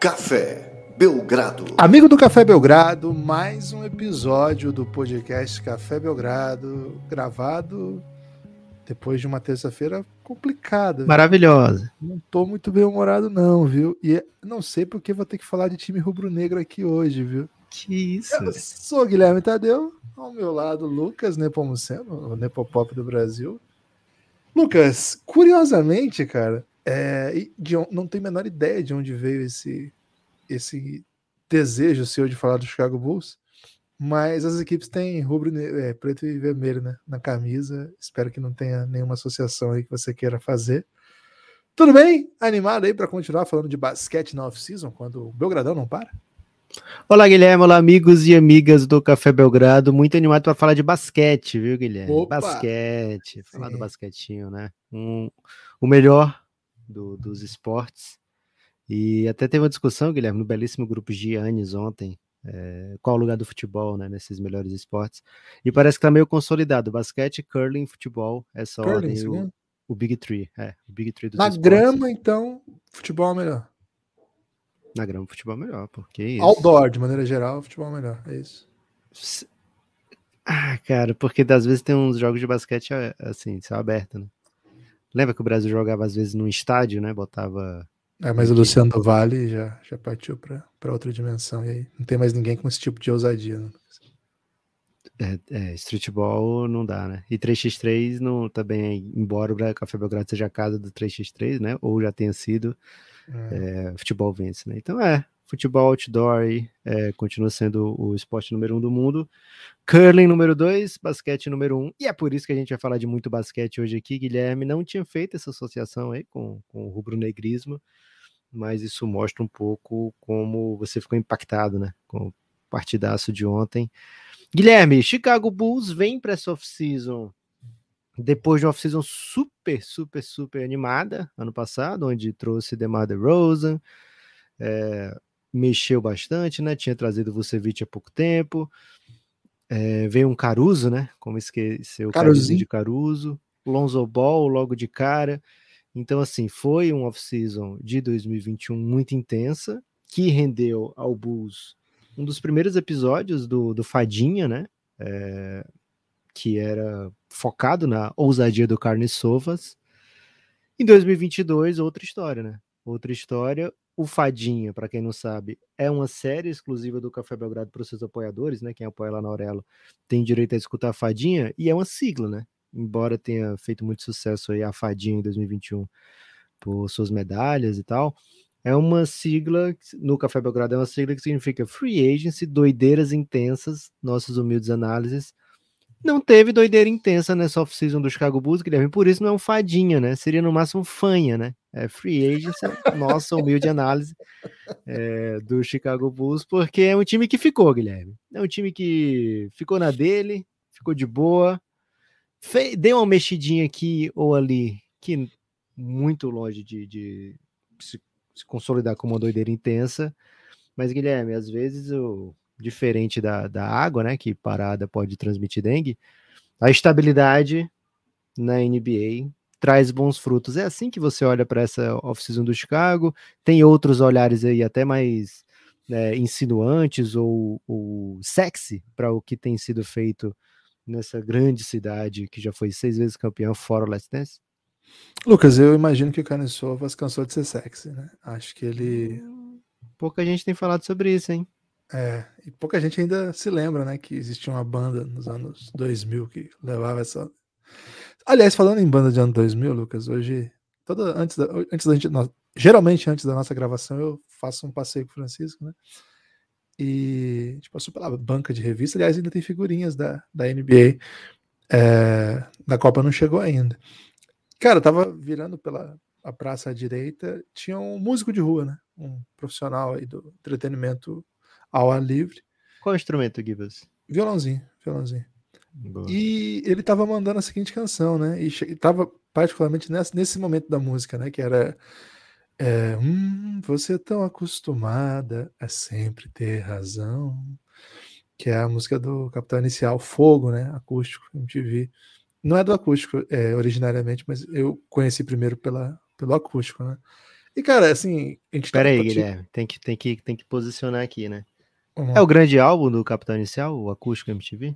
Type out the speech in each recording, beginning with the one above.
Café Belgrado. Amigo do Café Belgrado, mais um episódio do podcast Café Belgrado, gravado depois de uma terça-feira complicada. Maravilhosa. Não tô muito bem humorado não, viu? E não sei porque vou ter que falar de time rubro-negro aqui hoje, viu? Que isso? Eu sou Guilherme Tadeu, ao meu lado Lucas Nepomuceno, o Nepopop do Brasil. Lucas, curiosamente, cara, é, de, não tenho a menor ideia de onde veio esse, esse desejo seu de falar do Chicago Bulls, mas as equipes têm rubro, é, preto e vermelho né, na camisa. Espero que não tenha nenhuma associação aí que você queira fazer. Tudo bem? Animado aí para continuar falando de basquete na off-season, quando o Belgradão não para? Olá, Guilherme. Olá, amigos e amigas do Café Belgrado. Muito animado para falar de basquete, viu, Guilherme? Opa! Basquete. Falar Sim. do basquetinho, né? Um, o melhor do, dos esportes. E até teve uma discussão, Guilherme, no belíssimo grupo Giannis ontem, é, qual o lugar do futebol, né, nesses melhores esportes. E parece que tá meio consolidado, basquete, curling, futebol, essa curling, ordem, o, o, Big Three, é, o Big Three dos Na esportes. grama, então, futebol é melhor. Na grama, futebol é melhor, porque isso. Outdoor, de maneira geral, futebol é melhor, é isso. Ah, cara, porque às vezes tem uns jogos de basquete assim, céu aberto, né? Lembra que o Brasil jogava às vezes num estádio, né? Botava. É, mas o Luciano do Vale já, já partiu para outra dimensão. E aí não tem mais ninguém com esse tipo de ousadia. Né? É, é, streetball não dá, né? E 3x3 não também, embora o Café Belgrado seja a casa do 3x3, né? Ou já tenha sido, é. É, futebol vence, né? Então é, futebol outdoor aí, é, continua sendo o esporte número um do mundo. Curling número dois, basquete número um. E é por isso que a gente vai falar de muito basquete hoje aqui. Guilherme não tinha feito essa associação aí com, com o rubro-negrismo, mas isso mostra um pouco como você ficou impactado, né? Com o partidaço de ontem. Guilherme, Chicago Bulls vem para essa off-season depois de uma off-season super, super, super animada ano passado, onde trouxe DeMar DeRozan, é, mexeu bastante, né? Tinha trazido o Vucevic há pouco tempo. É, veio um Caruso, né? Como esqueceu o Caruso de Caruso. Lonzo Ball logo de cara. Então, assim, foi um off-season de 2021 muito intensa, que rendeu ao Bulls um dos primeiros episódios do, do Fadinha, né? É, que era focado na ousadia do Carne Sovas. Em 2022, outra história, né? Outra história, o Fadinha, para quem não sabe, é uma série exclusiva do Café Belgrado para os seus apoiadores, né? Quem apoia lá na Aurelo tem direito a escutar a Fadinha, e é uma sigla, né? Embora tenha feito muito sucesso aí a Fadinha em 2021 por suas medalhas e tal, é uma sigla, no Café Belgrado é uma sigla que significa Free Agency, doideiras intensas, nossas humildes análises, não teve doideira intensa nessa off-season do Chicago Bulls, Guilherme, por isso não é um fadinha, né? Seria no máximo fanha, né? É free agent, nossa humilde análise é, do Chicago Bulls, porque é um time que ficou, Guilherme. É um time que ficou na dele, ficou de boa, fez, deu uma mexidinha aqui ou ali, que muito longe de, de se, se consolidar como uma doideira intensa. Mas, Guilherme, às vezes o diferente da, da água, né, que parada pode transmitir dengue, a estabilidade na NBA traz bons frutos. É assim que você olha para essa off-season do Chicago. Tem outros olhares aí até mais né, insinuantes ou, ou sexy para o que tem sido feito nessa grande cidade que já foi seis vezes campeão fora o Let's Dance? Lucas, eu imagino que o Carne Sovas cansou de ser sexy, né? Acho que ele. Pouca gente tem falado sobre isso, hein? É, e pouca gente ainda se lembra, né, que existia uma banda nos anos 2000 que levava essa. Aliás, falando em banda de ano 2000, Lucas, hoje, toda, antes, da, antes da gente. geralmente, antes da nossa gravação, eu faço um passeio com o Francisco, né? E a gente passou pela banca de revista. Aliás, ainda tem figurinhas da, da NBA. É, da Copa não chegou ainda. Cara, eu tava virando pela a praça à direita, tinha um músico de rua, né? Um profissional aí do entretenimento ao ar livre. Qual instrumento, Gibas? Violãozinho, violãozinho. Boa. E ele tava mandando a seguinte canção, né? E tava particularmente nesse, nesse momento da música, né? Que era é, hum, você é tão acostumada a sempre ter razão. Que é a música do Capitão Inicial, Fogo, né? Acústico, MTV. Não é do acústico é, originariamente, mas eu conheci primeiro pela, pelo acústico, né? E, cara, assim. A gente Pera tá aí, Guilherme. Tem que, tem, que, tem que posicionar aqui, né? Uhum. É o grande álbum do Capitão Inicial, o Acústico MTV?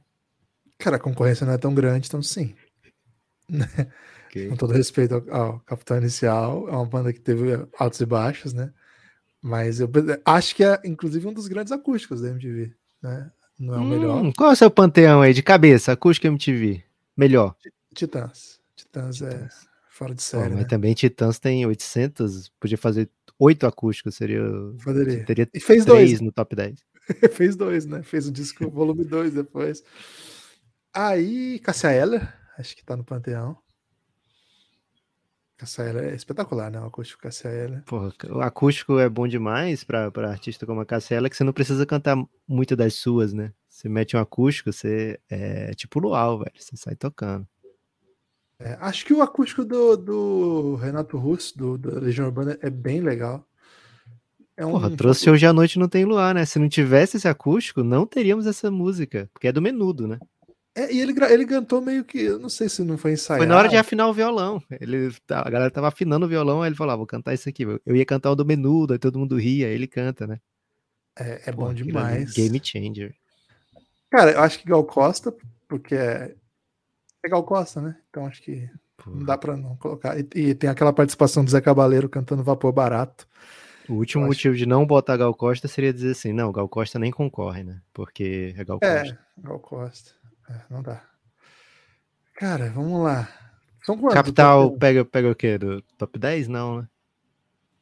Cara, a concorrência não é tão grande, então sim. Okay. Com todo respeito ao, ao, Capitão Inicial, é uma banda que teve altos e baixos, né? Mas eu acho que é, inclusive, um dos grandes acústicos da MTV, né? Não é o hum, melhor. Qual é o seu panteão aí de cabeça? Acústico MTV? Melhor? Titãs. Titãs, Titãs. é fora de série. Mas né? também Titãs tem 800, podia fazer oito acústicos, seria. Poderia. Teria e fez três dois no top 10. fez dois, né? Fez o disco volume 2 depois. Aí, Cassia Eller, acho que tá no Panteão. Cassia Eller é espetacular, né? O acústico Cassia Eller. Porra, o acústico é bom demais pra, pra artista como a Cassia Eller, que você não precisa cantar muito das suas, né? Você mete um acústico, você é tipo luau, velho. Você sai tocando. É, acho que o acústico do, do Renato Russo, do, do Legião Urbana, é bem legal. É um Porra, trouxe Hoje à Noite Não Tem Luar, né? Se não tivesse esse acústico, não teríamos essa música, porque é do menudo, né? É, e ele, ele cantou meio que, eu não sei se não foi ensaiado. Foi na hora de afinar o violão. Ele, a galera tava afinando o violão, aí ele falou, ah, vou cantar isso aqui. Eu ia cantar o do menudo, aí todo mundo ria, aí ele canta, né? É, é bom demais. Game changer. Cara, eu acho que Gal Costa, porque é, é Gal Costa, né? Então acho que não dá pra não colocar. E, e, tem aquela participação do Zé Cabaleiro cantando Vapor Barato. O último motivo de não botar Gal Costa seria dizer assim, não, Gal Costa nem concorre, né? Porque é Gal é, Costa. É, Gal Costa. É, não dá. Cara, vamos lá. São quantos? Capital pega, pega o quê? Do top 10? Não, né?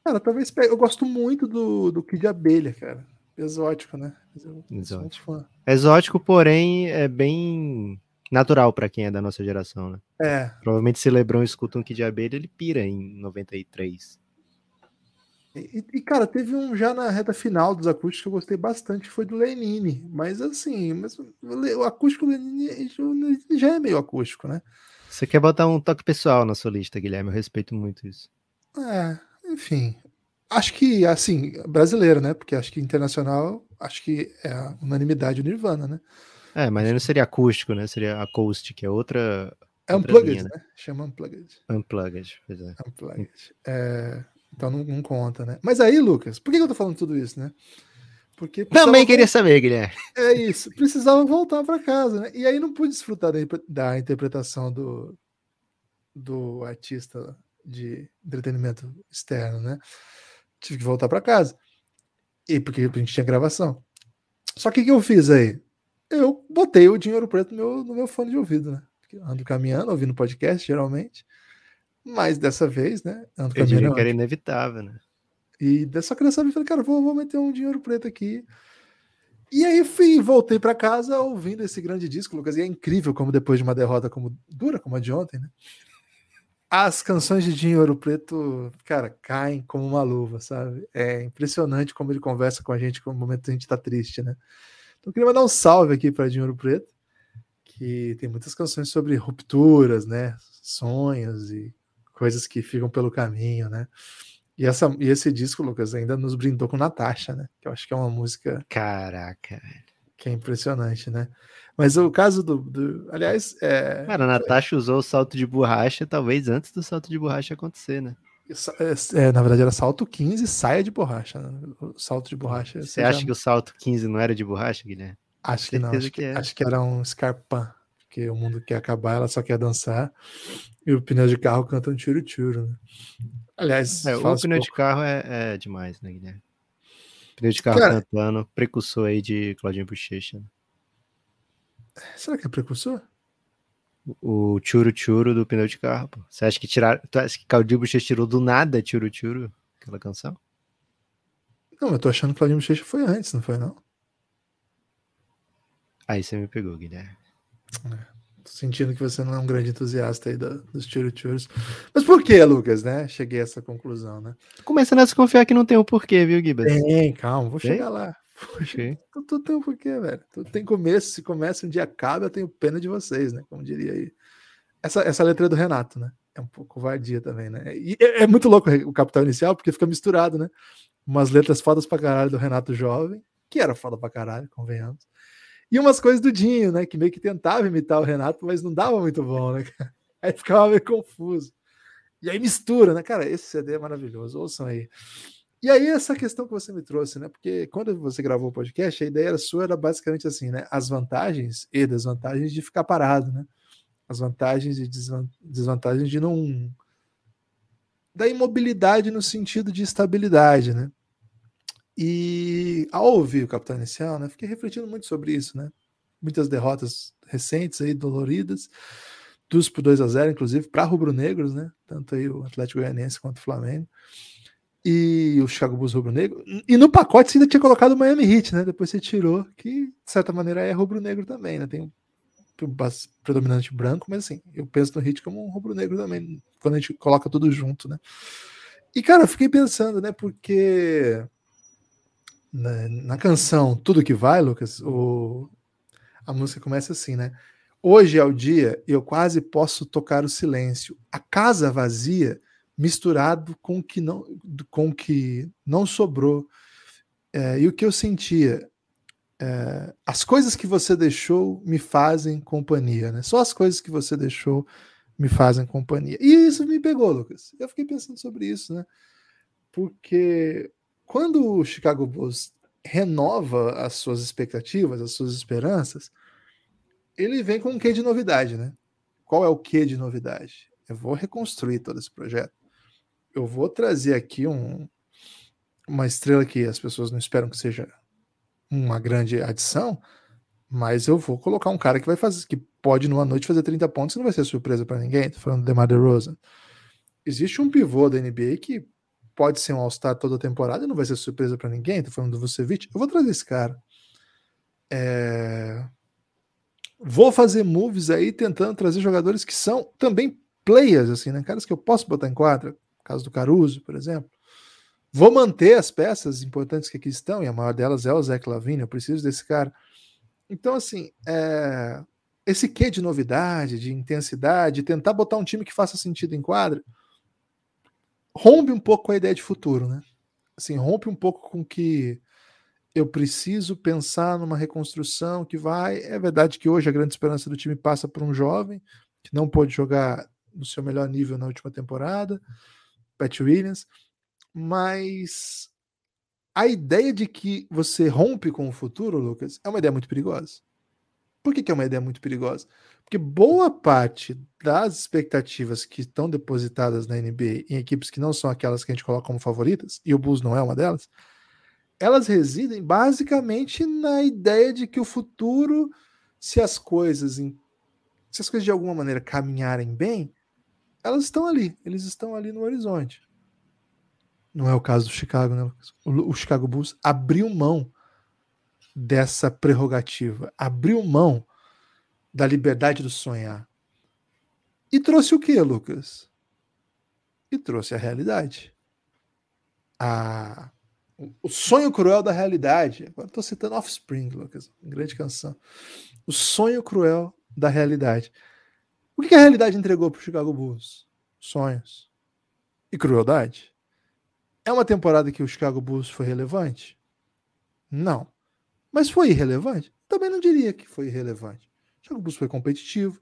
Cara, talvez pegue. Eu gosto muito do, do Kid Abelha, cara. Exótico, né? Exótico. Exótico, porém, é bem natural para quem é da nossa geração, né? É. Provavelmente se Lebron escuta um Kid de abelha, ele pira em 93. E, e, cara, teve um já na reta final dos acústicos que eu gostei bastante, foi do Lenine. Mas assim, mas o acústico do Lenine já é meio acústico, né? Você quer botar um toque pessoal na sua lista, Guilherme? Eu respeito muito isso. É, enfim. Acho que, assim, brasileiro, né? Porque acho que internacional, acho que é a unanimidade Nirvana, né? É, mas não seria acústico, né? Seria acoustic, é outra. É unplugged, linha, né? né? Chama unplugged. Unplugged, pois é. Unplugged. É, então não, não, conta, né? Mas aí, Lucas, por que eu tô falando tudo isso, né? Porque Também queria saber, Guilherme. É isso, precisava voltar para casa, né? E aí não pude desfrutar da, da interpretação do, do artista de entretenimento externo, né? Tive que voltar para casa. E porque a gente tinha gravação. Só que o que eu fiz aí? eu botei o dinheiro preto no meu, no meu fone de ouvido, né? ando caminhando, ouvindo podcast, geralmente. Mas dessa vez, né? Ando eu caminhando. que era inevitável, né? E dessa criança eu falei, cara, vou, vou meter um dinheiro preto aqui. E aí fui, voltei para casa ouvindo esse grande disco, Lucas. E é incrível como depois de uma derrota como dura como a de ontem, né? As canções de Dinheiro Preto, cara, caem como uma luva, sabe? É impressionante como ele conversa com a gente no momento que a gente tá triste, né? Então eu queria mandar um salve aqui para Dinheiro Preto, que tem muitas canções sobre rupturas, né? Sonhos e coisas que ficam pelo caminho, né? E, essa, e esse disco, Lucas, ainda nos brindou com Natasha, né? Que eu acho que é uma música. Caraca, Que é impressionante, né? Mas o caso do. do aliás. É... Cara, a Natasha usou o salto de borracha, talvez antes do salto de borracha acontecer, né? É, é, na verdade, era salto 15 saia de borracha. Né? O salto de borracha. Você acha já... que o salto 15 não era de borracha, Guilherme? Acho que não. Acho que, que acho que, era um Scarpan. Porque o mundo quer acabar, ela só quer dançar. E o pneu de carro canta um tiro-tiro, né? Aliás, é, o pneu de carro é, é, demais, né, Guilherme? Pneu de carro Cara, cantando, precursor aí de Claudinho Bochecha. Né? Será que é precursor? o churu do pneu de carro. Pô. Você acha que tirar, tu acha que Claudinho Bochecha tirou do nada churu aquela canção? Não, eu tô achando que Claudinho Bochecha foi antes, não foi não? Aí você me pegou, Guilherme. É, tô sentindo que você não é um grande entusiasta aí da, dos churus. Mas por que, Lucas, né? Cheguei a essa conclusão, né? Começando a desconfiar que não tem o um porquê, viu, Gibas? Tem, calma, vou chegar lá. Poxa, tudo tem um porquê, velho. Tudo tem começo. Se começa um dia acaba, eu tenho pena de vocês, né? Como diria aí. Essa, essa letra é do Renato, né? É um pouco covardia também, né? E é, é, muito louco o capital inicial, porque fica misturado, né? Umas letras fodas pra caralho do Renato jovem, que era foda pra caralho, convenhamos. E umas coisas do Dinho, né? Que meio que tentava imitar o Renato, mas não dava muito bom, né? Aí ficava meio confuso. E aí mistura, né? Cara, esse CD é maravilhoso, ouçam aí. E aí, essa questão que você me trouxe, né? Porque quando você gravou o podcast, a ideia sua era basicamente assim, né? As vantagens e desvantagens de ficar parado, né? As vantagens e desvantagens de não. da imobilidade no sentido de estabilidade, né? E ao ouvir o Capitão Inicial, né? Fiquei refletindo muito sobre isso, né? Muitas derrotas recentes aí, doloridas dos por 2 a 0 inclusive, para rubro-negros, né? Tanto aí o Atlético Goianiense quanto o Flamengo. E o Chicago Bulls rubro-negro. E no pacote você ainda tinha colocado o Miami Heat, né? Depois você tirou, que de certa maneira é rubro-negro também, né? Tem um predominante branco, mas assim, eu penso no Heat como um rubro-negro também, quando a gente coloca tudo junto, né? E cara, eu fiquei pensando, né? Porque na, na canção Tudo Que Vai, Lucas, o, a música começa assim, né? Hoje é o dia eu quase posso tocar o silêncio. A casa vazia misturado com o que não, com o que não sobrou. É, e o que eu sentia? É, as coisas que você deixou me fazem companhia, né? Só as coisas que você deixou me fazem companhia. E isso me pegou, Lucas. Eu fiquei pensando sobre isso, né? Porque quando o Chicago Bulls renova as suas expectativas, as suas esperanças, ele vem com um quê de novidade, né? Qual é o quê de novidade? Eu vou reconstruir todo esse projeto. Eu vou trazer aqui um, uma estrela que as pessoas não esperam que seja uma grande adição, mas eu vou colocar um cara que vai fazer, que pode numa noite fazer 30 pontos e não vai ser surpresa para ninguém. Tô falando do DeMar DeRozan. Existe um pivô da NBA que pode ser um All-Star toda a temporada e não vai ser surpresa para ninguém. Tô falando do Vucevic. Eu vou trazer esse cara. É... Vou fazer moves aí tentando trazer jogadores que são também players, assim, né? Caras que eu posso botar em quadra, caso do Caruso, por exemplo. Vou manter as peças importantes que aqui estão, e a maior delas é o Zé Clavini, eu preciso desse cara. Então, assim, é... esse quê de novidade, de intensidade, tentar botar um time que faça sentido em quadra, rompe um pouco com a ideia de futuro, né? Assim, rompe um pouco com que eu preciso pensar numa reconstrução que vai. É verdade que hoje a grande esperança do time passa por um jovem que não pôde jogar no seu melhor nível na última temporada, Pat Williams, mas a ideia de que você rompe com o futuro, Lucas, é uma ideia muito perigosa. Por que, que é uma ideia muito perigosa? Porque boa parte das expectativas que estão depositadas na NBA em equipes que não são aquelas que a gente coloca como favoritas, e o Bulls não é uma delas, elas residem basicamente na ideia de que o futuro, se as coisas, se as coisas de alguma maneira caminharem bem, elas estão ali, eles estão ali no horizonte. Não é o caso do Chicago, né? O Chicago Bulls abriu mão dessa prerrogativa, abriu mão da liberdade do sonhar. E trouxe o que, Lucas? E trouxe a realidade. A o sonho cruel da realidade. Agora estou citando Offspring, Lucas, grande canção. O sonho cruel da realidade. O que a realidade entregou para o Chicago Bulls? Sonhos e crueldade. É uma temporada que o Chicago Bulls foi relevante? Não. Mas foi irrelevante? Também não diria que foi irrelevante. O foi competitivo.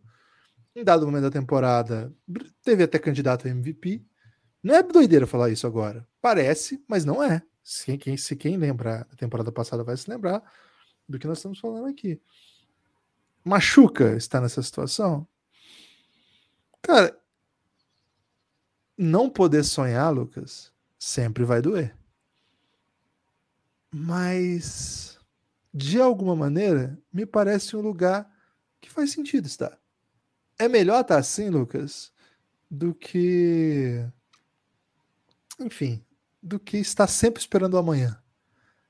Em dado momento da temporada, teve até candidato a MVP. Não é doideira falar isso agora. Parece, mas não é. Se quem, se quem lembrar da temporada passada vai se lembrar do que nós estamos falando aqui. Machuca estar nessa situação? Cara, não poder sonhar, Lucas, sempre vai doer. Mas, de alguma maneira, me parece um lugar que faz sentido estar. É melhor estar assim, Lucas, do que. Enfim, do que estar sempre esperando amanhã.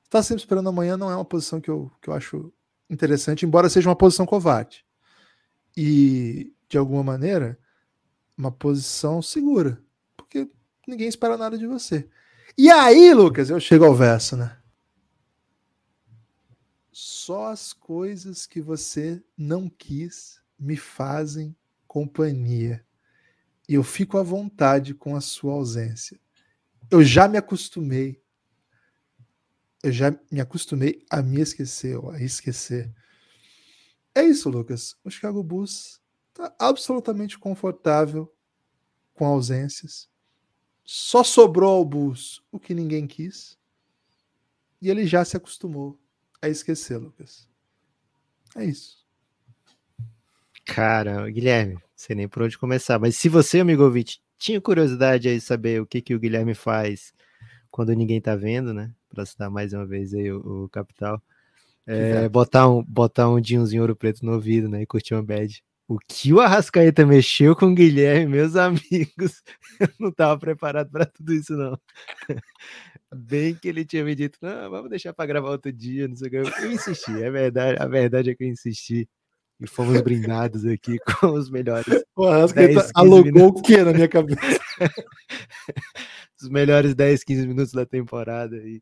Estar sempre esperando amanhã não é uma posição que eu, que eu acho interessante, embora seja uma posição covarde. E, de alguma maneira, uma posição segura, porque ninguém espera nada de você. E aí, Lucas, eu chego ao verso, né? Só as coisas que você não quis me fazem companhia. E eu fico à vontade com a sua ausência eu já me acostumei. Eu já me acostumei a me esquecer, ou a esquecer. É isso, Lucas. O Chicago Bulls está absolutamente confortável com ausências. Só sobrou ao Bulls o que ninguém quis. E ele já se acostumou a esquecer, Lucas. É isso. Cara, Guilherme, sei nem por onde começar, mas se você, amigo ouvinte, tinha curiosidade aí de saber o que, que o Guilherme faz quando ninguém tá vendo, né? Para citar mais uma vez aí o, o Capital. É, botar um, botar um jeanzinho ouro preto no ouvido, né? E curtir uma bad. O que o Arrascaeta mexeu com o Guilherme, meus amigos, eu não estava preparado para tudo isso, não. Bem que ele tinha me dito, não, vamos deixar para gravar outro dia, não sei o que. Eu insisti, é verdade, a verdade é que eu insisti. E fomos brindados aqui com os melhores. O Arrascaeta alugou o que na minha cabeça? os melhores 10, 15 minutos da temporada. E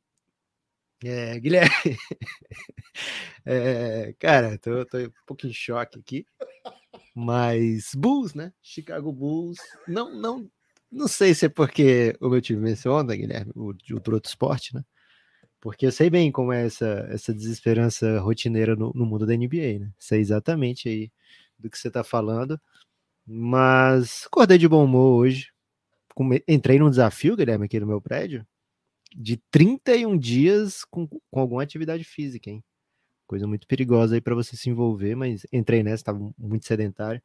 é, Guilherme, é, cara, tô, tô, um pouco em choque aqui, mas Bulls, né? Chicago Bulls, não, não, não sei se é porque o meu time ontem, Guilherme, o, o Esporte, né? Porque eu sei bem como é essa, essa desesperança rotineira no, no mundo da NBA, né? Sei exatamente aí do que você tá falando, mas acordei de bom humor hoje, entrei num desafio, Guilherme, aqui no meu prédio, de 31 dias com, com alguma atividade física, hein? Coisa muito perigosa aí para você se envolver, mas entrei nessa, estava muito sedentário.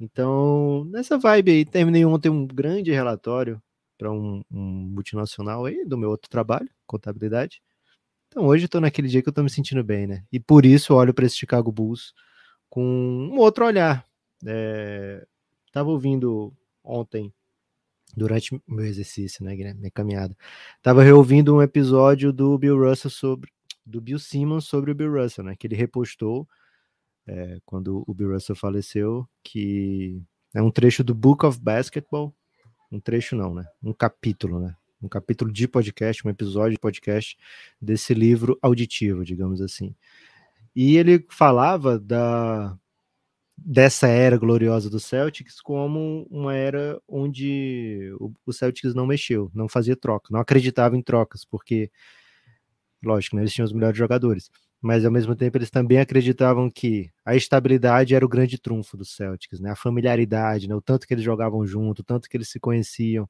Então, nessa vibe aí, terminei ontem um grande relatório para um, um, multinacional aí do meu outro trabalho, contabilidade. Então, hoje estou naquele dia que eu estou me sentindo bem, né? E por isso olho para esse Chicago Bulls com um outro olhar. É, tava ouvindo ontem durante meu exercício, né, minha caminhada. Tava reouvindo um episódio do Bill Russell sobre do Bill Simmons sobre o Bill Russell, né, que ele repostou é, quando o Bill Russell faleceu, que é um trecho do Book of Basketball, um trecho não, né, um capítulo, né, um capítulo de podcast, um episódio de podcast desse livro auditivo, digamos assim. E ele falava da dessa era gloriosa do Celtics como uma era onde o, Celtics não mexeu, não fazia troca, não acreditava em trocas, porque, lógico, né, eles tinham os melhores jogadores, mas ao mesmo tempo eles também acreditavam que a estabilidade era o grande trunfo do Celtics, né, a familiaridade, né, o tanto que eles jogavam junto, o tanto que eles se conheciam.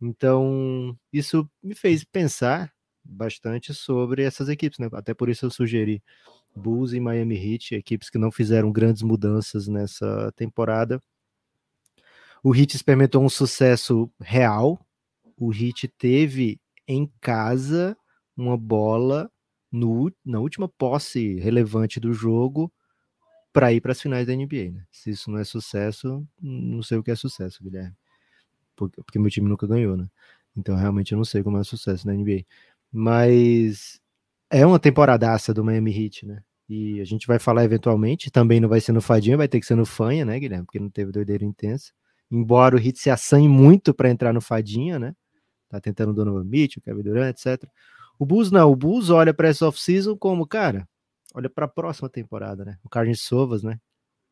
Então, isso me fez pensar bastante sobre essas equipes, né? Até por isso eu sugeri Bulls e Miami Heat, equipes que não fizeram grandes mudanças nessa temporada. O Heat experimentou um sucesso real. O Heat teve em casa uma bola no, na última posse relevante do jogo para ir para as finais da NBA. Né? Se isso não é sucesso, não sei o que é sucesso, Guilherme. Porque, porque meu time nunca ganhou, né? Então realmente eu não sei como é sucesso na NBA. Mas é uma temporadaça do Miami Heat, né? E a gente vai falar eventualmente, também não vai ser no Fadinha, vai ter que ser no Fanha, né, Guilherme? Porque não teve doideira intensa. Embora o Heat se assanhe muito para entrar no Fadinha, né? Tá tentando o Donovan Mitchell, Kevin Durant, etc. O Bulls não, o Bulls olha para essa off-season como, cara, olha para a próxima temporada, né? O Carlos Sovas, né?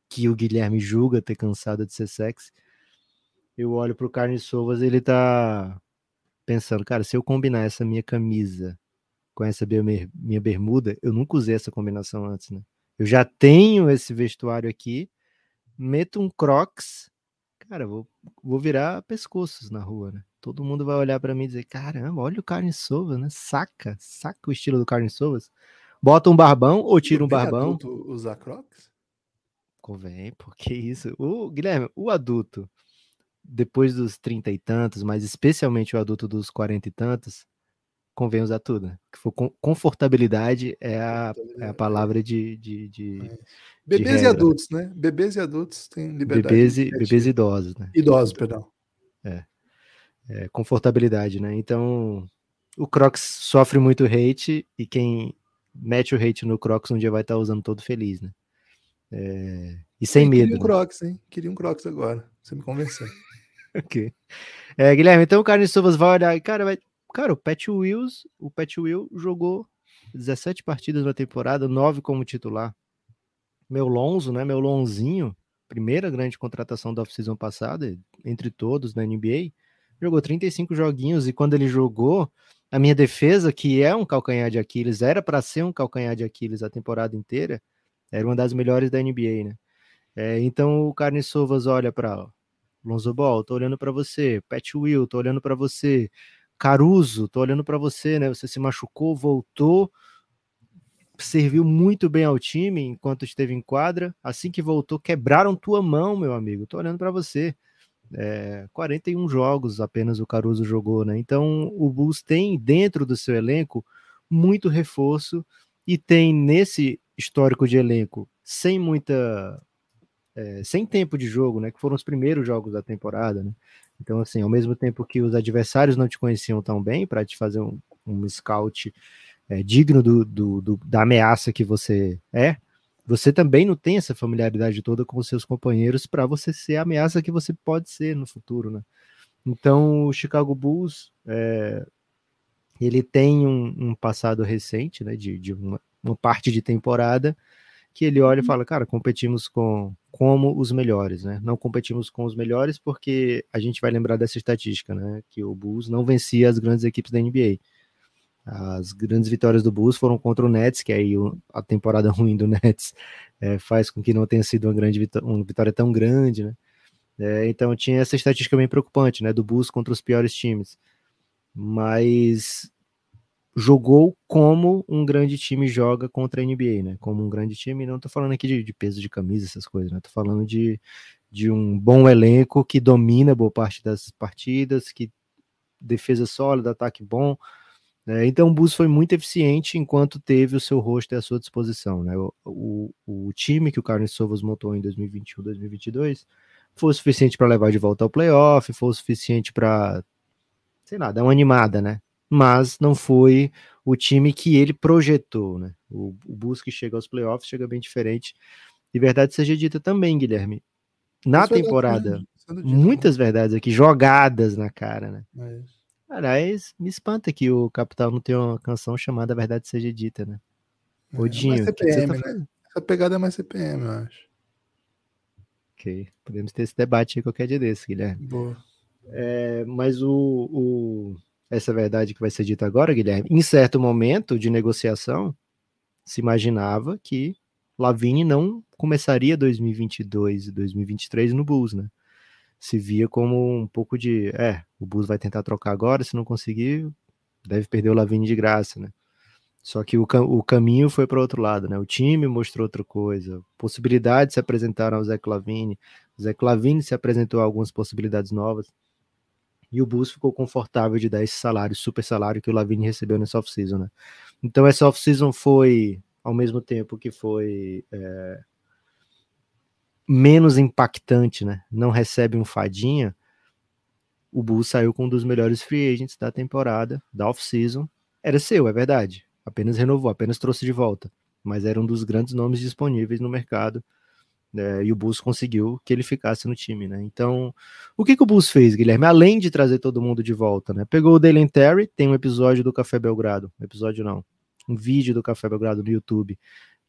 Que o Guilherme julga ter cansado de ser sexy. Eu olho pro Carlos Sovas, ele tá pensando, cara, se eu combinar essa minha camisa com essa minha bermuda, eu nunca usei essa combinação antes, né? Eu já tenho esse vestuário aqui, meto um Crocs, cara, vou, vou virar pescoços na rua, né? Todo mundo vai olhar para mim e dizer: caramba, olha o Carne Sovas, né? Saca, saca o estilo do Carne Sovas. Bota um barbão ou tira um barbão. adulto usar Crocs? Convém, porque isso. O Guilherme, o adulto, depois dos trinta e tantos, mas especialmente o adulto dos quarenta e tantos, convém usar tudo. Né? Que for confortabilidade é a, é a palavra de. de, de é. Bebês de e adultos, né? Bebês e adultos têm liberdade. Bebês e, bebês e idosos, né? Idosos, perdão. É. é. Confortabilidade, né? Então, o Crocs sofre muito hate e quem mete o hate no Crocs um dia vai estar usando todo feliz, né? É... E sem medo. Queria um né? Crocs, hein? Queria um Crocs agora. Você me convenceu. ok. É, Guilherme, então o Carlos Silvas vai olhar, cara, vai, Cara, o Pat Wills, o Pat Will jogou 17 partidas na temporada, 9 como titular. Meu Lonzo, né? Meu Lonzinho, primeira grande contratação da off-season passada, entre todos na NBA, jogou 35 joguinhos e quando ele jogou, a minha defesa, que é um calcanhar de Aquiles, era para ser um calcanhar de Aquiles a temporada inteira, era uma das melhores da NBA, né? É, então o Carne Sovas olha para Lonzo Ball, tô olhando para você. Pat Will, tô olhando para você. Caruso, tô olhando para você, né? Você se machucou, voltou, serviu muito bem ao time enquanto esteve em quadra. Assim que voltou, quebraram tua mão, meu amigo. Tô olhando para você. É, 41 jogos apenas o Caruso jogou, né? Então o Bulls tem dentro do seu elenco muito reforço e tem nesse histórico de elenco sem muita é, sem tempo de jogo, né? Que foram os primeiros jogos da temporada, né? Então, assim, ao mesmo tempo que os adversários não te conheciam tão bem para te fazer um, um scout é, digno do, do, do, da ameaça que você é, você também não tem essa familiaridade toda com os seus companheiros para você ser a ameaça que você pode ser no futuro, né? Então, o Chicago Bulls, é, ele tem um, um, passado recente, né, de, de uma, uma, parte de temporada, que ele olha e uhum. fala, cara, competimos com como os melhores, né? Não competimos com os melhores porque a gente vai lembrar dessa estatística, né, que o Bulls não vencia as grandes equipes da NBA. As grandes vitórias do Bulls foram contra o Nets, que aí a temporada ruim do Nets é, faz com que não tenha sido uma grande vitória, uma vitória tão grande, né? É, então tinha essa estatística bem preocupante, né? Do Bulls contra os piores times. Mas jogou como um grande time joga contra a NBA, né? Como um grande time, não tô falando aqui de, de peso de camisa, essas coisas, né? Tô falando de, de um bom elenco que domina boa parte das partidas, que defesa sólida, ataque bom, né? Então o Bus foi muito eficiente enquanto teve o seu rosto à sua disposição. Né? O, o, o time que o Carlos Sovas montou em 2021, 2022 foi o suficiente para levar de volta ao playoff, foi o suficiente para, sei lá, dar uma animada, né? Mas não foi o time que ele projetou, né? O, o Bus que chega aos playoffs chega bem diferente. E verdade seja dita também, Guilherme. Na Isso temporada, é muitas verdades aqui jogadas na cara, né? É Aliás, me espanta que o Capital não tem uma canção chamada Verdade Seja Dita, né? É, Odinho, é CPM, tá né? Essa pegada é mais CPM, eu acho. Ok, podemos ter esse debate aí qualquer dia desse, Guilherme. Boa. É, mas o, o, essa verdade que vai ser dita agora, Guilherme, em certo momento de negociação, se imaginava que Lavigne não começaria 2022 e 2023 no Bulls, né? se via como um pouco de, é, o Bus vai tentar trocar agora, se não conseguir, deve perder o Lavini de graça, né? Só que o, o caminho foi para outro lado, né? O time mostrou outra coisa, possibilidades se apresentaram ao Zé Clavini, o Zé Clavini se apresentou algumas possibilidades novas, e o Bus ficou confortável de dar esse salário, super salário que o Lavini recebeu nessa off-season, né? Então essa off-season foi, ao mesmo tempo que foi é, menos impactante, né? Não recebe um fadinha. O Bulls saiu com um dos melhores free agents da temporada, da off-season. Era seu, é verdade. Apenas renovou, apenas trouxe de volta. Mas era um dos grandes nomes disponíveis no mercado. Né? E o Bulls conseguiu que ele ficasse no time, né? Então, o que, que o Bulls fez, Guilherme? Além de trazer todo mundo de volta, né? Pegou o Dalen Terry, tem um episódio do Café Belgrado. Um episódio não. Um vídeo do Café Belgrado no YouTube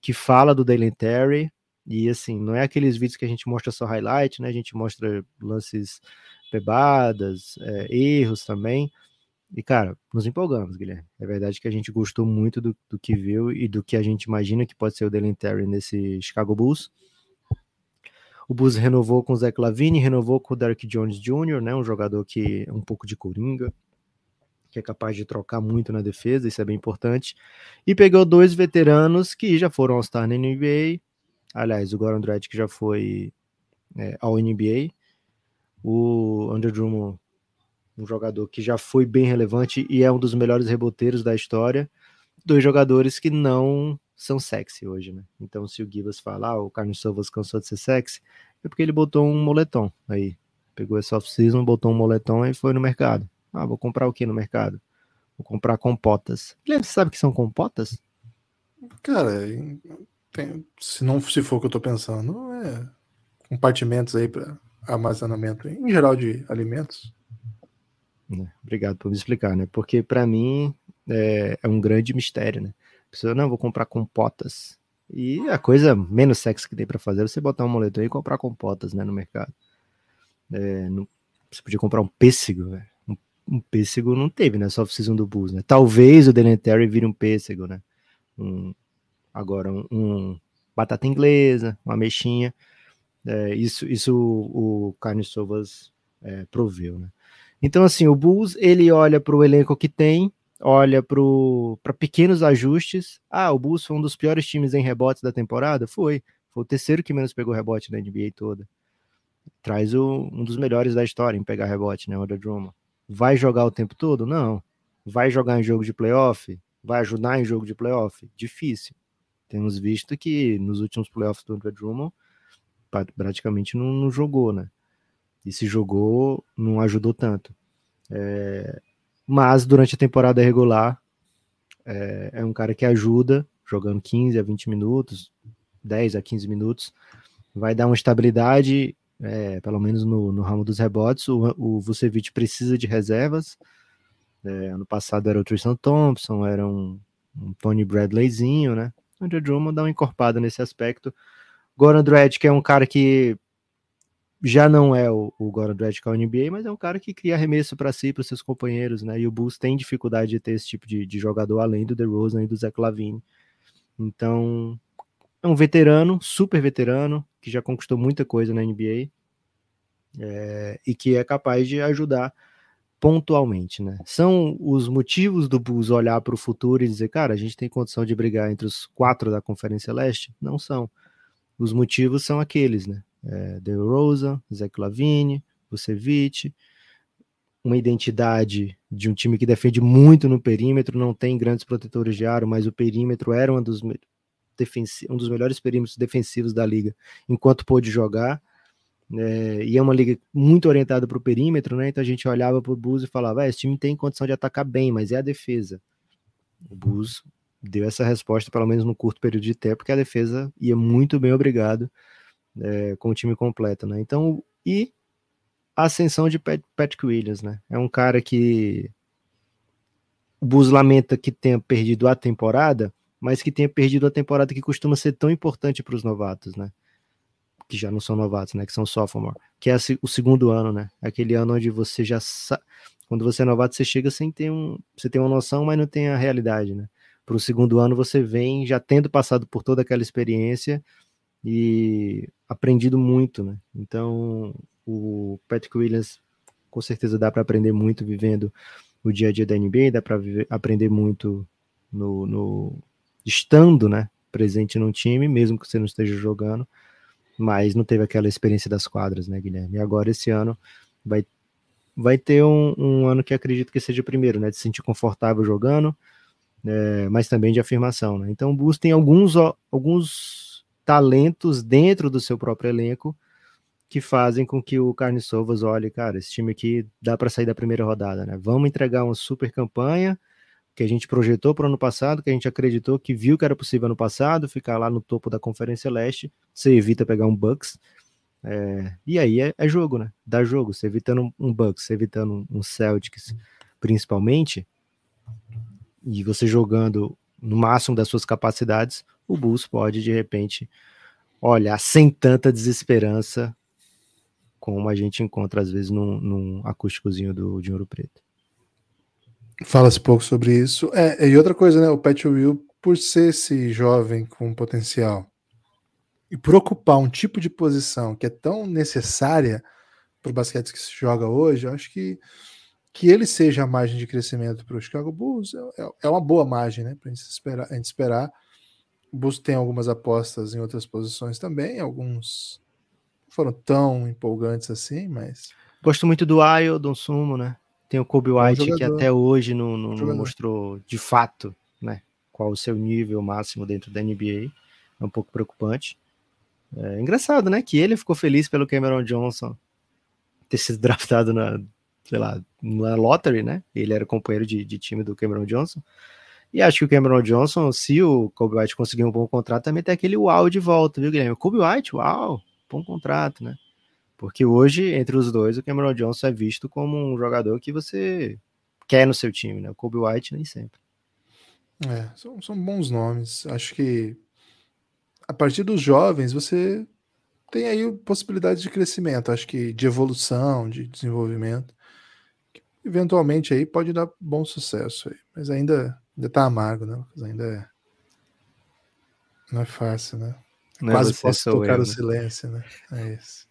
que fala do Dalen Terry, e assim, não é aqueles vídeos que a gente mostra só highlight, né? A gente mostra lances bebadas, é, erros também. E, cara, nos empolgamos, Guilherme. É verdade que a gente gostou muito do, do que viu e do que a gente imagina que pode ser o Dylan Terry nesse Chicago Bulls. O Bulls renovou com o Zach Lavine, renovou com o Derek Jones Jr., né? Um jogador que é um pouco de coringa, que é capaz de trocar muito na defesa, isso é bem importante. E pegou dois veteranos que já foram ao Star na NBA, Aliás, o Goran Dragic já foi é, ao NBA. O Andrew Drummond, um jogador que já foi bem relevante e é um dos melhores reboteiros da história. Dois jogadores que não são sexy hoje, né? Então, se o Gibas falar, ah, o Carlos Silvas cansou de ser sexy, é porque ele botou um moletom aí. Pegou esse off-season, botou um moletom e foi no mercado. Ah, vou comprar o que no mercado? Vou comprar compotas. Você sabe o que são compotas? Cara, tem, se não se for o que eu tô pensando, é compartimentos aí para armazenamento em geral de alimentos. É, obrigado por me explicar, né? Porque para mim é, é, um grande mistério, né? Pessoa, não, vou comprar compotas. E a coisa menos sexy que tem para fazer é você botar um moletom e comprar compotas, né, no mercado. É, não, você podia comprar um pêssego, velho. Um, um, pêssego não teve, né? Só off-season do Bulls, né? Talvez o Delanterry vire um pêssego, né? Um, Agora, um, um batata inglesa, uma mexinha. É, isso isso o, o Carnes Sovas é, proveu, né? Então, assim, o Bulls, ele olha para o elenco que tem, olha para pequenos ajustes. Ah, o Bulls foi um dos piores times em rebotes da temporada? Foi. Foi o terceiro que menos pegou rebote na NBA toda. Traz o, um dos melhores da história em pegar rebote, né, o Drummond. Vai jogar o tempo todo? Não. Vai jogar em jogo de playoff? Vai ajudar em jogo de playoff? Difícil. Temos visto que nos últimos playoffs do Andre Drummond praticamente não, não jogou, né? E se jogou, não ajudou tanto. É, mas durante a temporada regular, é, é, um cara que ajuda, jogando 15 a 20 minutos, 10 a 15 minutos, vai dar uma estabilidade, é, pelo menos no, no, ramo dos rebotes. O, o Vucevic precisa de reservas. É, ano passado era o Tristan Thompson, era um, um Tony Bradleyzinho, né? O Andrew Drummond dá uma encorpada nesse aspecto. Goran Dragic é um cara que já não é o, o Goran Dragic ao NBA, mas é um cara que cria arremesso para si, para seus companheiros, né? E o Bulls tem dificuldade de ter esse tipo de, de jogador além do DeRozan e do Zach Lavine. Então, é um veterano, super veterano, que já conquistou muita coisa na NBA é, e que é capaz de ajudar pontualmente, né? São os motivos do Bulls olhar para o futuro e dizer, cara, a gente tem condição de brigar entre os quatro da Conferência Leste? Não são. Os motivos são aqueles, né? É, Rosa, Zach Lavine, Vucevic, uma identidade de um time que defende muito no perímetro, não tem grandes protetores de aro, mas o perímetro era um dos, um dos melhores perímetros defensivos da liga, enquanto pôde jogar. É, e é uma liga muito orientada para o perímetro, né? Então a gente olhava para o Bus e falava: ah, esse time tem condição de atacar bem, mas é a defesa. O Bus deu essa resposta, pelo menos no curto período de tempo, porque a defesa ia muito bem, obrigado, é, com o time completo, né? Então, e a ascensão de Pat, Patrick Williams, né? É um cara que o Bus lamenta que tenha perdido a temporada, mas que tenha perdido a temporada que costuma ser tão importante para os novatos, né? Que já não são novatos, né? Que são sophomore, que é o segundo ano, né? Aquele ano onde você já. Quando você é novato, você chega sem ter um. Você tem uma noção, mas não tem a realidade, né? para o segundo ano você vem já tendo passado por toda aquela experiência e aprendido muito, né? Então, o Patrick Williams com certeza dá para aprender muito vivendo o dia a dia da NBA, dá para aprender muito no, no, estando, né, presente num time, mesmo que você não esteja jogando, mas não teve aquela experiência das quadras, né, Guilherme? E agora esse ano vai vai ter um, um ano que acredito que seja o primeiro, né, de se sentir confortável jogando, é, mas também de afirmação. Né? Então o Bulls tem alguns, alguns talentos dentro do seu próprio elenco que fazem com que o Carne Sovas olhe, cara, esse time aqui dá para sair da primeira rodada, né? Vamos entregar uma super campanha que a gente projetou para o ano passado, que a gente acreditou que viu que era possível ano passado, ficar lá no topo da Conferência Leste, você evita pegar um Bucks, é, e aí é, é, jogo, né? Dá jogo, você evitando um Bucks, você evitando um Celtics, principalmente, e você jogando no máximo das suas capacidades, o Bulls pode de repente olhar sem tanta desesperança como a gente encontra às vezes num, num acústicozinho do de Ouro Preto. Fala-se pouco sobre isso. É, e outra coisa, né? O Pat Will, por ser esse jovem com potencial e por ocupar um tipo de posição que é tão necessária para o basquete que se joga hoje, eu acho que que ele seja a margem de crescimento para o Chicago Bulls é, é, é uma boa margem, né? Para a gente esperar. A gente esperar. Bulls tem algumas apostas em outras posições também, alguns foram tão empolgantes assim, mas. Gosto muito do Ayo, do Sumo, né? Tem o Kobe White que até hoje não, não, não, mostrou de fato, né? Qual o seu nível máximo dentro da NBA. É um pouco preocupante. É engraçado, né? Que ele ficou feliz pelo Cameron Johnson ter sido draftado na sei lá, na lottery, né? Ele era companheiro de, de time do Cameron Johnson. E acho que o Cameron Johnson, se o Kobe White conseguir um bom contrato, também tem aquele uau de volta, viu, Guilherme? O Kobe White, uau, bom contrato, né? Porque hoje, entre os dois, o Cameron Johnson é visto como um jogador que você quer no seu time, né? O Kobe White nem sempre. É, são, são bons nomes. Acho que a partir dos jovens, você tem aí possibilidade de crescimento, acho que de evolução, de desenvolvimento eventualmente aí pode dar bom sucesso aí. Mas ainda, ainda tá amargo, né? Ainda é... Não é fácil, né? Não Quase você, posso tocar eu, o né? silêncio, né? É isso.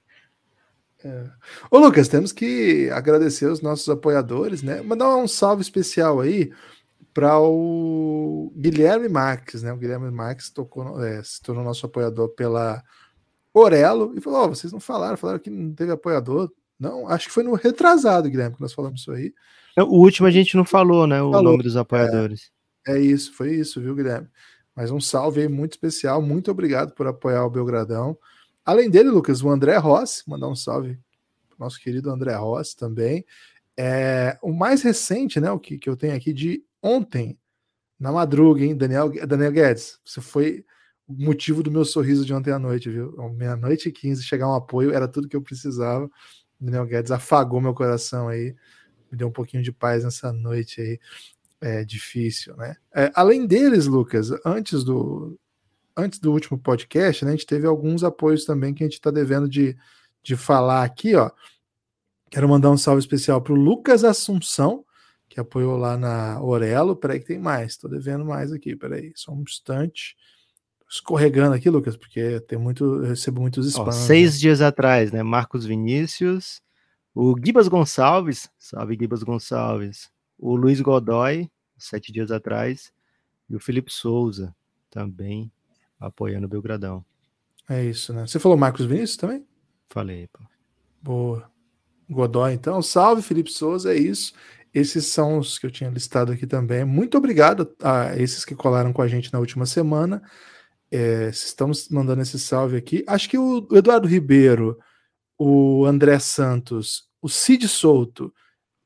É. Ô, Lucas, temos que agradecer os nossos apoiadores, né? Mandar um salve especial aí para o Guilherme Marques, né? O Guilherme Marques tocou, é, se tornou nosso apoiador pela Orelo e falou: "Ó, vocês não falaram, falaram que não teve apoiador. Não, acho que foi no retrasado, Guilherme, que nós falamos isso aí. O último a gente não falou, né? O Falou, nome dos apoiadores. É isso, foi isso, viu, Guilherme? Mas um salve aí muito especial. Muito obrigado por apoiar o Belgradão. Além dele, Lucas, o André Rossi, mandar um salve pro nosso querido André Rossi também. É, o mais recente, né, o que, que eu tenho aqui de ontem, na madruga, hein, Daniel, Daniel Guedes, você foi o motivo do meu sorriso de ontem à noite, viu? Meia-noite e 15, chegar um apoio, era tudo que eu precisava. Daniel Guedes afagou meu coração aí, me deu um pouquinho de paz nessa noite aí é, difícil, né? É, além deles, Lucas, antes do antes do último podcast, né, a gente teve alguns apoios também que a gente está devendo de, de falar aqui, ó. Quero mandar um salve especial para o Lucas Assunção, que apoiou lá na Orelo. Peraí que tem mais, estou devendo mais aqui, peraí, só um instante. Escorregando aqui, Lucas, porque tem muito, eu recebo muitos Ó, spams. seis né? dias atrás, né? Marcos Vinícius, o Gibas Gonçalves, salve Gibas Gonçalves, o Luiz Godoy, sete dias atrás, e o Felipe Souza, também apoiando o Belgradão. É isso, né? Você falou Marcos Vinícius também? Falei, pô. Boa. Godoy, então. Salve, Felipe Souza, é isso. Esses são os que eu tinha listado aqui também. Muito obrigado a esses que colaram com a gente na última semana. É, estamos mandando esse salve aqui. Acho que o Eduardo Ribeiro, o André Santos, o Cid Souto,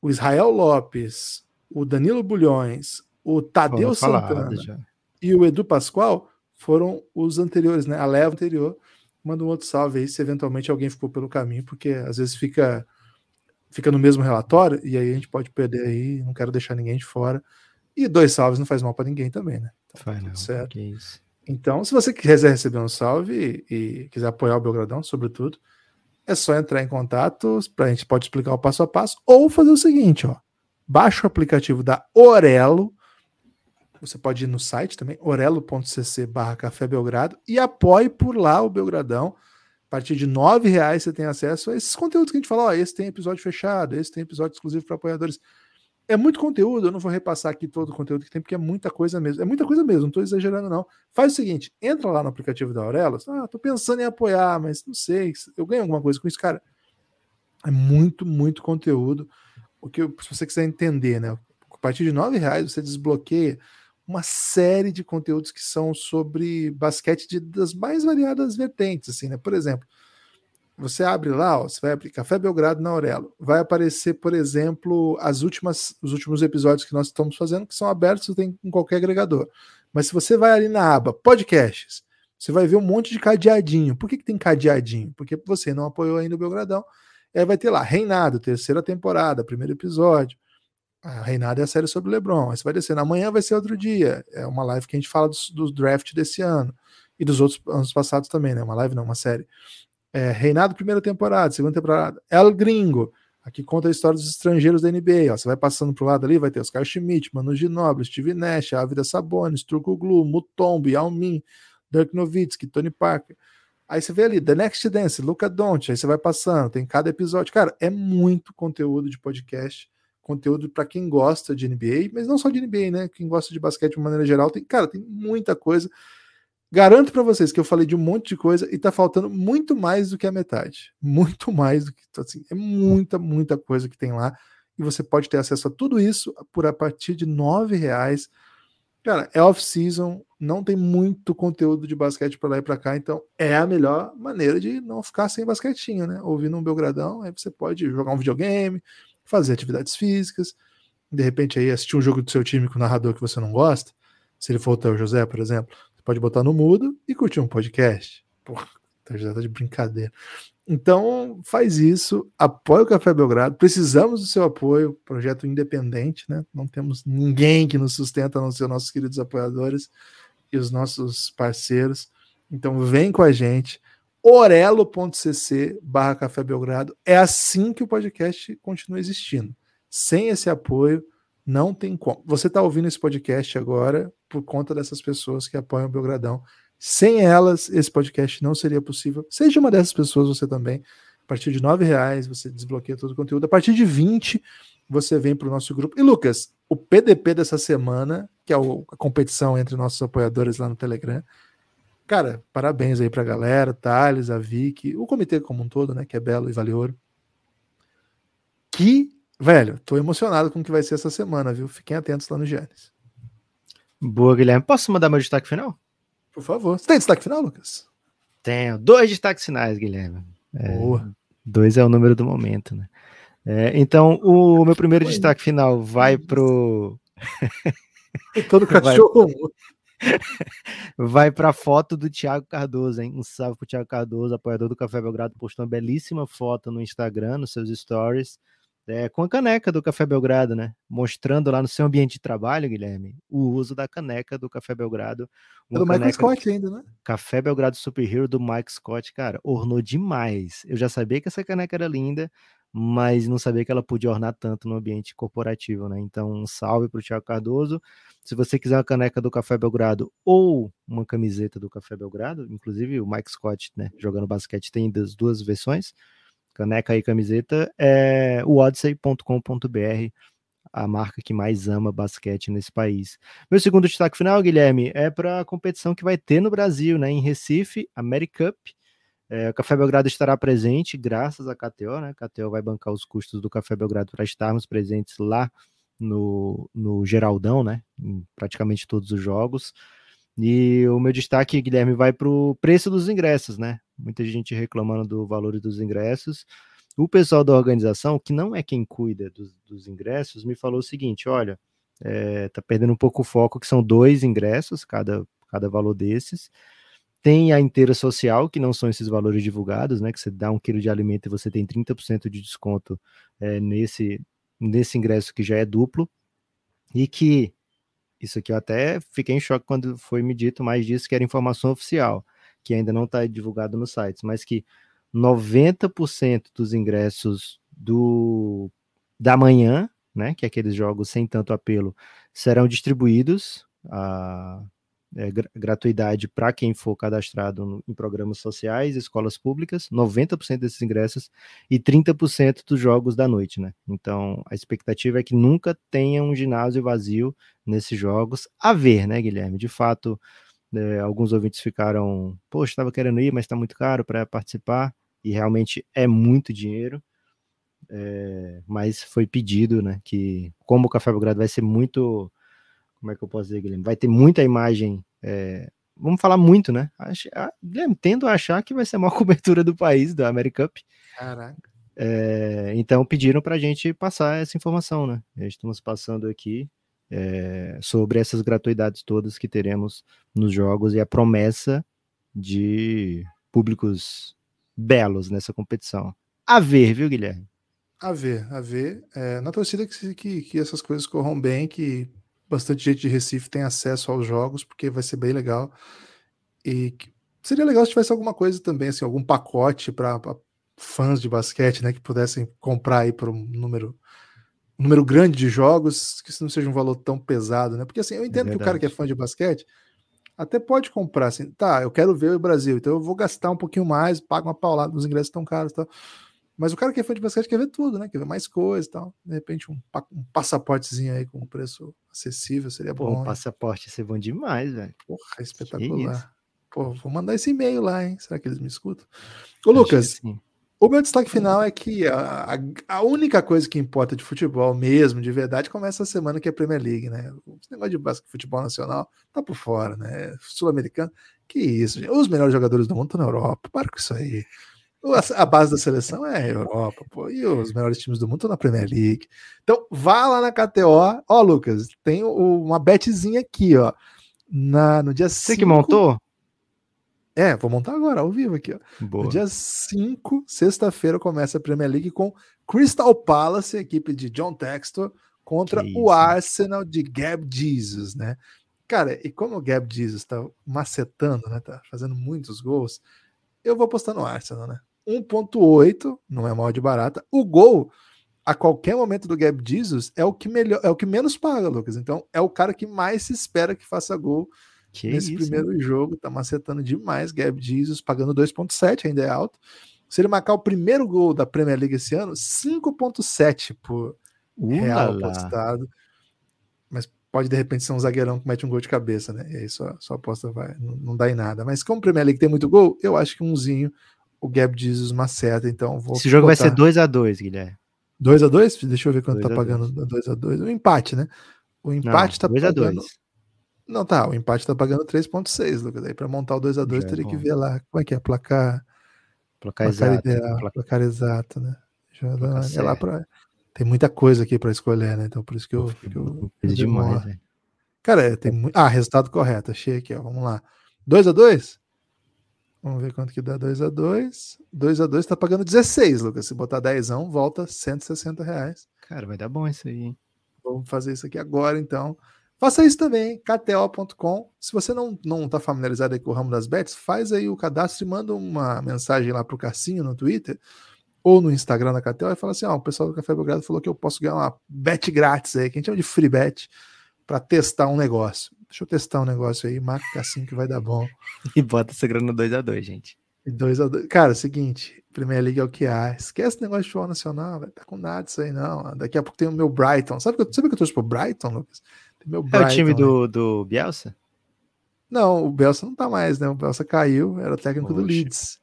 o Israel Lopes, o Danilo Bulhões, o Tadeu Santana já. e o Edu Pascoal foram os anteriores, né? A leva anterior. Manda um outro salve aí se eventualmente alguém ficou pelo caminho, porque às vezes fica fica no mesmo relatório e aí a gente pode perder aí, não quero deixar ninguém de fora. E dois salves não faz mal para ninguém também, né? Faz não, certo. que isso. Então, se você quiser receber um salve e, e quiser apoiar o Belgradão, sobretudo, é só entrar em contato, para a gente pode explicar o passo a passo, ou fazer o seguinte, ó. Baixa o aplicativo da Orelo, você pode ir no site também, orelo.cc barra Café Belgrado, e apoie por lá o Belgradão. A partir de R$ reais você tem acesso a esses conteúdos que a gente fala, ó, esse tem episódio fechado, esse tem episódio exclusivo para apoiadores. É muito conteúdo, eu não vou repassar aqui todo o conteúdo que tem, porque é muita coisa mesmo. É muita coisa mesmo, não estou exagerando, não. Faz o seguinte: entra lá no aplicativo da Aurelo. Ah, tô pensando em apoiar, mas não sei. Eu ganho alguma coisa com isso, cara. É muito, muito conteúdo. O que se você quiser entender, né? A partir de R$ reais você desbloqueia uma série de conteúdos que são sobre basquete de, das mais variadas vertentes, assim, né? Por exemplo, você abre lá, ó, você vai abrir Café Belgrado na Aurelo, vai aparecer, por exemplo, as últimas, os últimos episódios que nós estamos fazendo, que são abertos tem em qualquer agregador. Mas se você vai ali na aba podcasts, você vai ver um monte de cadeadinho. Por que, que tem cadeadinho? Porque você não apoiou ainda o Belgradão. Aí vai ter lá, Reinado, terceira temporada, primeiro episódio. A Reinado é a série sobre LeBron. Aí você vai descendo. Amanhã vai ser outro dia. É uma live que a gente fala dos, dos draft desse ano. E dos outros anos passados também, né? Uma live não, uma série. É, Reinado, primeira temporada, segunda temporada. El Gringo, aqui conta a história dos estrangeiros da NBA. Ó. Você vai passando pro lado ali, vai ter Oscar Schmidt, Manu Ginobili, Steve Nash, Ávida Sabonis, Turco Glu, Mutombo, Yao Ming, Dirk Nowitzki, Tony Parker. Aí você vê ali, The Next Dance, Luca Doncic, aí você vai passando, tem cada episódio. Cara, é muito conteúdo de podcast, conteúdo para quem gosta de NBA, mas não só de NBA, né? Quem gosta de basquete de maneira geral, tem, cara, tem muita coisa. Garanto para vocês que eu falei de um monte de coisa e tá faltando muito mais do que a metade. Muito mais do que assim, é muita, muita coisa que tem lá e você pode ter acesso a tudo isso por a partir de nove reais. Cara, é off-season, não tem muito conteúdo de basquete para lá e para cá, então é a melhor maneira de não ficar sem basquetinho, né? Ouvindo um Belgradão, aí você pode jogar um videogame, fazer atividades físicas, de repente aí assistir um jogo do seu time com o narrador que você não gosta, se ele for o Theo José, por exemplo, você pode botar no mudo e curtir um podcast. Porra, Theo José tá de brincadeira. Então, faz isso, apoia o Café Belgrado. Precisamos do seu apoio, projeto independente, né? Não temos ninguém que nos sustenta, a não ser nossos queridos apoiadores e os nossos parceiros. Então, vem com a gente. orelo.cc barra Café Belgrado. É assim que o podcast continua existindo. Sem esse apoio, não tem como. Você está ouvindo esse podcast agora por conta dessas pessoas que apoiam o Belgradão. Sem elas, esse podcast não seria possível. Seja uma dessas pessoas, você também. A partir de nove reais, você desbloqueia todo o conteúdo. A partir de 20, você vem para o nosso grupo. E Lucas, o PDP dessa semana, que é a competição entre nossos apoiadores lá no Telegram. Cara, parabéns aí para a galera, Thales, a Vicky, o comitê como um todo, né? Que é belo e vale ouro. Que, velho, tô emocionado com o que vai ser essa semana, viu? Fiquem atentos lá no Giannis. Boa, Guilherme. Posso mandar meu destaque final? Por favor. Você tem destaque final, Lucas? Tenho. Dois destaques finais, Guilherme. É, Boa. Dois é o número do momento, né? É, então, o meu primeiro Foi. destaque final vai pro. Todo cachorro. Vai para a foto do Thiago Cardoso, hein? Um salve pro Thiago Cardoso, apoiador do Café Belgrado, postou uma belíssima foto no Instagram, nos seus stories, é, com a caneca do Café Belgrado, né? Mostrando lá no seu ambiente de trabalho, Guilherme, o uso da caneca do Café Belgrado. É do Michael Scott ainda, né? Café Belgrado Superhero do Mike Scott, cara, ornou demais. Eu já sabia que essa caneca era linda, mas não sabia que ela podia ornar tanto no ambiente corporativo, né? Então, um salve para o Thiago Cardoso. Se você quiser uma caneca do Café Belgrado ou uma camiseta do Café Belgrado, inclusive o Mike Scott, né, jogando basquete, tem das duas versões caneca e camiseta, é o odyssey.com.br, a marca que mais ama basquete nesse país. Meu segundo destaque final, Guilherme, é para a competição que vai ter no Brasil, né, em Recife, AmeriCup. É, o Café Belgrado estará presente, graças à KTO, né? A KTO vai bancar os custos do Café Belgrado para estarmos presentes lá no, no Geraldão, né? Em praticamente todos os jogos. E o meu destaque, Guilherme, vai para o preço dos ingressos, né? Muita gente reclamando do valor dos ingressos. O pessoal da organização, que não é quem cuida dos, dos ingressos, me falou o seguinte: olha, é, tá perdendo um pouco o foco, que são dois ingressos, cada, cada valor desses. Tem a inteira social, que não são esses valores divulgados, né? Que você dá um quilo de alimento e você tem 30% de desconto é, nesse, nesse ingresso que já é duplo. E que isso aqui eu até fiquei em choque quando foi me dito, mas disse que era informação oficial, que ainda não está divulgado nos sites, mas que 90% dos ingressos do da manhã, né, que é aqueles jogos sem tanto apelo, serão distribuídos a é, gratuidade para quem for cadastrado no, em programas sociais, escolas públicas, 90% desses ingressos e 30% dos jogos da noite, né? Então, a expectativa é que nunca tenha um ginásio vazio nesses jogos. A ver, né, Guilherme? De fato, é, alguns ouvintes ficaram, poxa, estava querendo ir, mas está muito caro para participar, e realmente é muito dinheiro. É, mas foi pedido, né, que como o Café Belgrado vai ser muito como é que eu posso dizer, Guilherme? Vai ter muita imagem. É, vamos falar muito, né? Acho, a, Guilherme, tendo a achar que vai ser a maior cobertura do país, da American Cup. Caraca. É, então pediram para a gente passar essa informação, né? Estamos passando aqui é, sobre essas gratuidades todas que teremos nos jogos e a promessa de públicos belos nessa competição. A ver, viu, Guilherme? A ver, a ver. É, na torcida que, que, que essas coisas corram bem, que bastante gente de Recife tem acesso aos jogos, porque vai ser bem legal. E seria legal se tivesse alguma coisa também, assim, algum pacote para fãs de basquete, né, que pudessem comprar aí por um número um número grande de jogos, que isso não seja um valor tão pesado, né? Porque assim, eu entendo é que o cara que é fã de basquete até pode comprar assim, tá, eu quero ver o Brasil, então eu vou gastar um pouquinho mais, pago uma paulada, os ingressos tão caros, tal. Mas o cara que é fã de basquete quer ver tudo, né? Quer ver mais coisas e tal. De repente, um, um passaportezinho aí com um preço acessível seria Pô, bom. Um né? passaporte ia ser bom demais, velho. Porra, espetacular. Pô, vou mandar esse e-mail lá, hein? Será que eles me escutam? Ô, Lucas, o meu destaque final é que a, a, única coisa que importa de futebol mesmo, de verdade, começa a semana que é a Premier League, né? Esse negócio de basquete, futebol nacional tá por fora, né? Sul-americano, que isso, gente. Os melhores jogadores do mundo estão na Europa. Para com isso aí. A base da seleção é a Europa, pô, e os melhores times do mundo estão na Premier League. Então, vá lá na KTO. Ó, Lucas, tem uma betzinha aqui, ó. Na, no dia 5. Você cinco... que montou? É, vou montar agora, ao vivo aqui, ó. Boa. No dia 5, sexta-feira, começa a Premier League com Crystal Palace, equipe de John Textor, contra o Arsenal de Gab Jesus, né? Cara, e como o Gab Jesus tá macetando, né? Tá fazendo muitos gols, eu vou apostar no Arsenal, né? 1.8, não é mal de barata. O gol, a qualquer momento do Gab Jesus, é o que melhor, é o que menos paga, Lucas. Então, é o cara que mais se espera que faça gol Que Nesse isso, primeiro hein? jogo, tá macetando demais. Gab Jesus pagando 2,7, ainda é alto. Se ele marcar o primeiro gol da Premier League esse ano, 5,7 por uh, real apostado. Mas pode de repente ser um zagueirão que mete um gol de cabeça, né? E aí sua, sua aposta vai, não, não dá em nada. Mas como o Premier League tem muito gol, eu acho que umzinho o Gab Jesus maceta, então vou. Esse jogo botar... vai ser 2 a 2 Guilherme. 2 a 2 Deixa eu ver quanto tá pagando 2 a 2 O empate, né? O empate não, tá 2 pagando. A 2. Não, tá. O empate tá pagando 3,6, Lucas. Aí para montar o 2 a 2 teria é que ver lá. Como é que é? Placar. Placar, placar exato. Ideal, placar... placar exato, né? Deixa eu lá pra... Tem muita coisa aqui para escolher, né? Então por isso que eu. Que eu, eu demais, né? Cara, é, tem muito. Ah, resultado correto. Achei aqui, ó. Vamos lá. 2 a 2 Vamos ver quanto que dá 2 a 2 2 a 2 tá pagando 16, Lucas. Se botar 10, volta 160 reais. Cara, vai dar bom isso aí, hein? Vamos fazer isso aqui agora, então. Faça isso também, kto.com. Se você não não está familiarizado com o ramo das bets, faz aí o cadastro e manda uma mensagem lá pro Cassinho no Twitter ou no Instagram da KTO e fala assim: ó, o pessoal do Café Belgrado falou que eu posso ganhar uma bet grátis aí, que a gente chama de free bet, para testar um negócio. Deixa eu testar um negócio aí, marca Cassinho que vai dar bom. E bota essa grana 2x2, gente. E 2x2. Cara, é o seguinte, Primeira Liga é o que há. Esquece o negócio de futebol nacional, vai tá com nada isso aí, não. Daqui a pouco tem o meu Brighton. Sabe que eu, sabe que eu torço pro Brighton, Lucas? Meu Brighton, é o time do, do Bielsa? Não, o Bielsa não tá mais, né? O Bielsa caiu, era o técnico Oxe. do Leeds.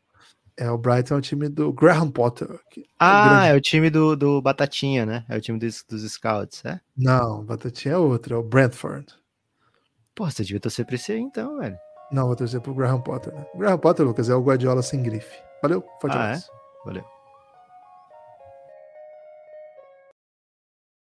É, o Brighton é o time do Graham Potter. É ah, é, é, o time do, do Batatinha, né? É o time dos, dos Scouts, é? Não, Batatinha é outro, é o Brentford. Pô, você devia torcer pra esse aí então, velho. Não, vou torcer pro Graham Potter. Né? O Graham Potter, Lucas, é o Guardiola sem grife. Valeu, forte ah, É? Valeu.